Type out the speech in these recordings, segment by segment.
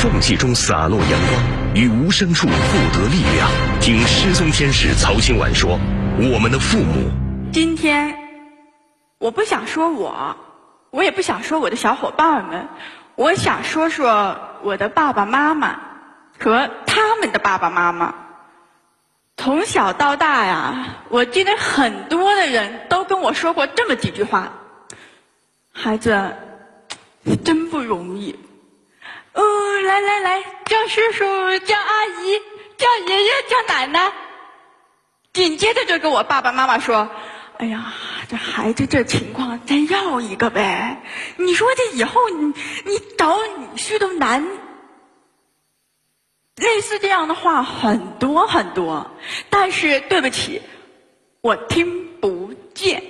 缝隙中洒落阳光，于无声处获得力量。听失踪天使曹新婉说：“我们的父母。”今天，我不想说我，我也不想说我的小伙伴们，我想说说我的爸爸妈妈和他们的爸爸妈妈。从小到大呀，我记得很多的人都跟我说过这么几句话：“孩子，真不容易。”哦，来来来，叫叔叔，叫阿姨，叫爷爷，叫奶奶。紧接着就跟我爸爸妈妈说：“哎呀，这孩子这情况，再要一个呗。你说这以后你你找女婿都难。”类似这样的话很多很多，但是对不起，我听不见。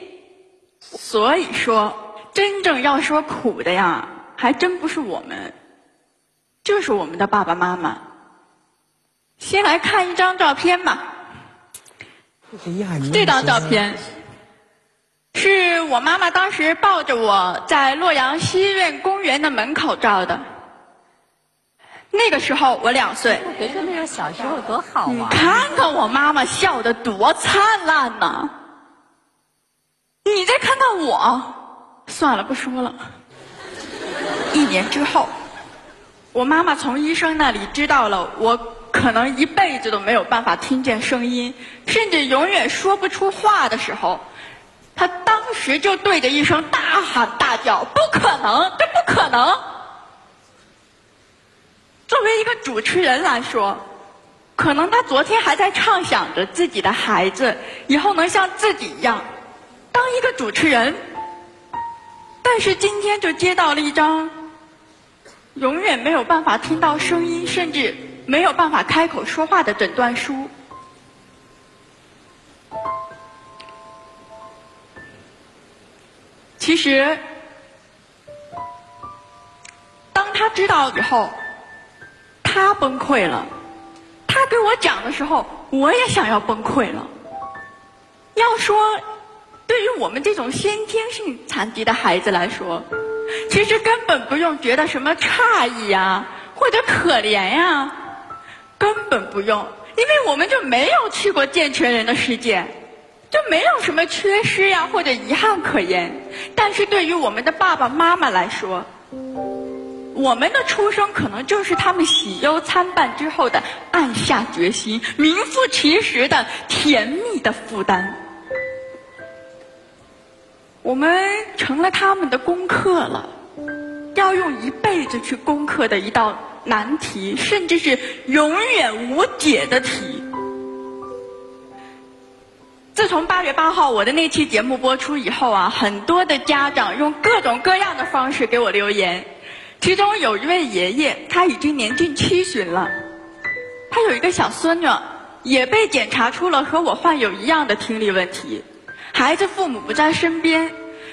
所以说，真正要说苦的呀，还真不是我们。就是我们的爸爸妈妈。先来看一张照片吧。这张照片是我妈妈当时抱着我在洛阳西苑公园的门口照的。那个时候我两岁。别说那个小时候多好啊！你看看我妈妈笑得多灿烂呐！你再看看我，算了，不说了。一年之后。我妈妈从医生那里知道了，我可能一辈子都没有办法听见声音，甚至永远说不出话的时候，她当时就对着医生大喊大叫：“不可能，这不可能！”作为一个主持人来说，可能她昨天还在畅想着自己的孩子以后能像自己一样当一个主持人，但是今天就接到了一张。永远没有办法听到声音，甚至没有办法开口说话的诊断书。其实，当他知道以后，他崩溃了。他给我讲的时候，我也想要崩溃了。要说，对于我们这种先天性残疾的孩子来说，其实根本不用觉得什么诧异呀，或者可怜呀，根本不用，因为我们就没有去过健全人的世界，就没有什么缺失呀或者遗憾可言。但是对于我们的爸爸妈妈来说，我们的出生可能就是他们喜忧参半之后的暗下决心、名副其实的甜蜜的负担。我们成了他们的功课了，要用一辈子去攻克的一道难题，甚至是永远无解的题。自从八月八号我的那期节目播出以后啊，很多的家长用各种各样的方式给我留言，其中有一位爷爷，他已经年近七旬了，他有一个小孙女，也被检查出了和我患有一样的听力问题。孩子父母不在身边，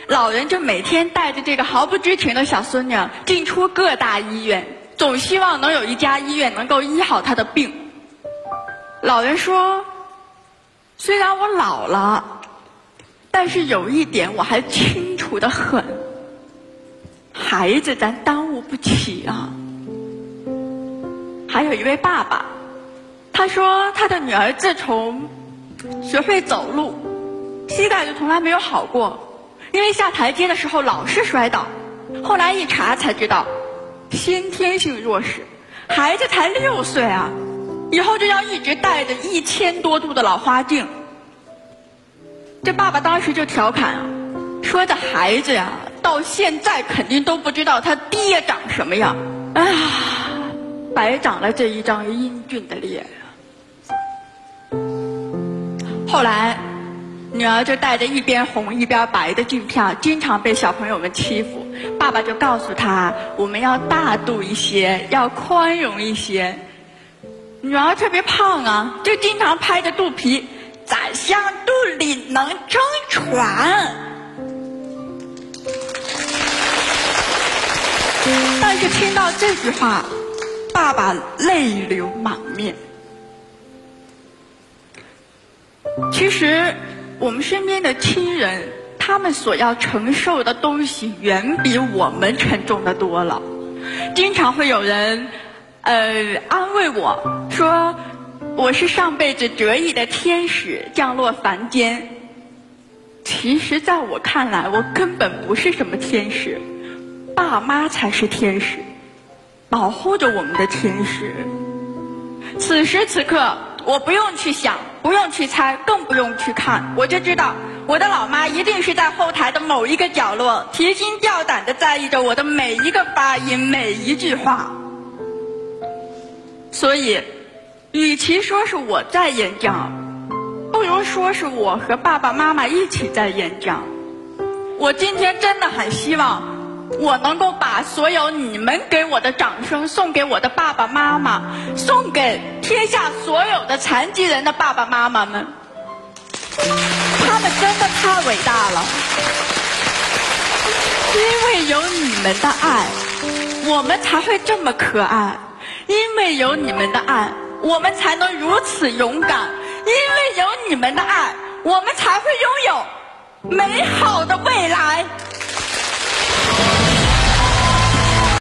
老人就每天带着这个毫不知情的小孙女进出各大医院，总希望能有一家医院能够医好他的病。老人说：“虽然我老了，但是有一点我还清楚的很，孩子咱耽误不起啊。”还有一位爸爸，他说他的女儿自从学会走路。膝盖就从来没有好过，因为下台阶的时候老是摔倒。后来一查才知道，先天性弱视。孩子才六岁啊，以后就要一直戴着一千多度的老花镜。这爸爸当时就调侃啊，说这孩子呀，到现在肯定都不知道他爹长什么样。哎呀，白长了这一张英俊的脸啊。后来。女儿就戴着一边红一边白的镜片，经常被小朋友们欺负。爸爸就告诉她，我们要大度一些，要宽容一些。女儿特别胖啊，就经常拍着肚皮，宰相肚里能撑船。但是听到这句话，爸爸泪流满面。其实。我们身边的亲人，他们所要承受的东西远比我们沉重的多了。经常会有人呃，安慰我说我是上辈子折翼的天使降落凡间。其实，在我看来，我根本不是什么天使，爸妈才是天使，保护着我们的天使。此时此刻，我不用去想，不用去猜，更不用去看，我就知道，我的老妈一定是在后台的某一个角落，提心吊胆的在意着我的每一个发音，每一句话。所以，与其说是我在演讲。不如说是我和爸爸妈妈一起在演讲。我今天真的很希望，我能够把所有你们给我的掌声送给我的爸爸妈妈，送给天下所有的残疾人的爸爸妈妈们。他们真的太伟大了，因为有你们的爱，我们才会这么可爱；因为有你们的爱，我们才能如此勇敢。因为有你们的爱，我们才会拥有美好的未来。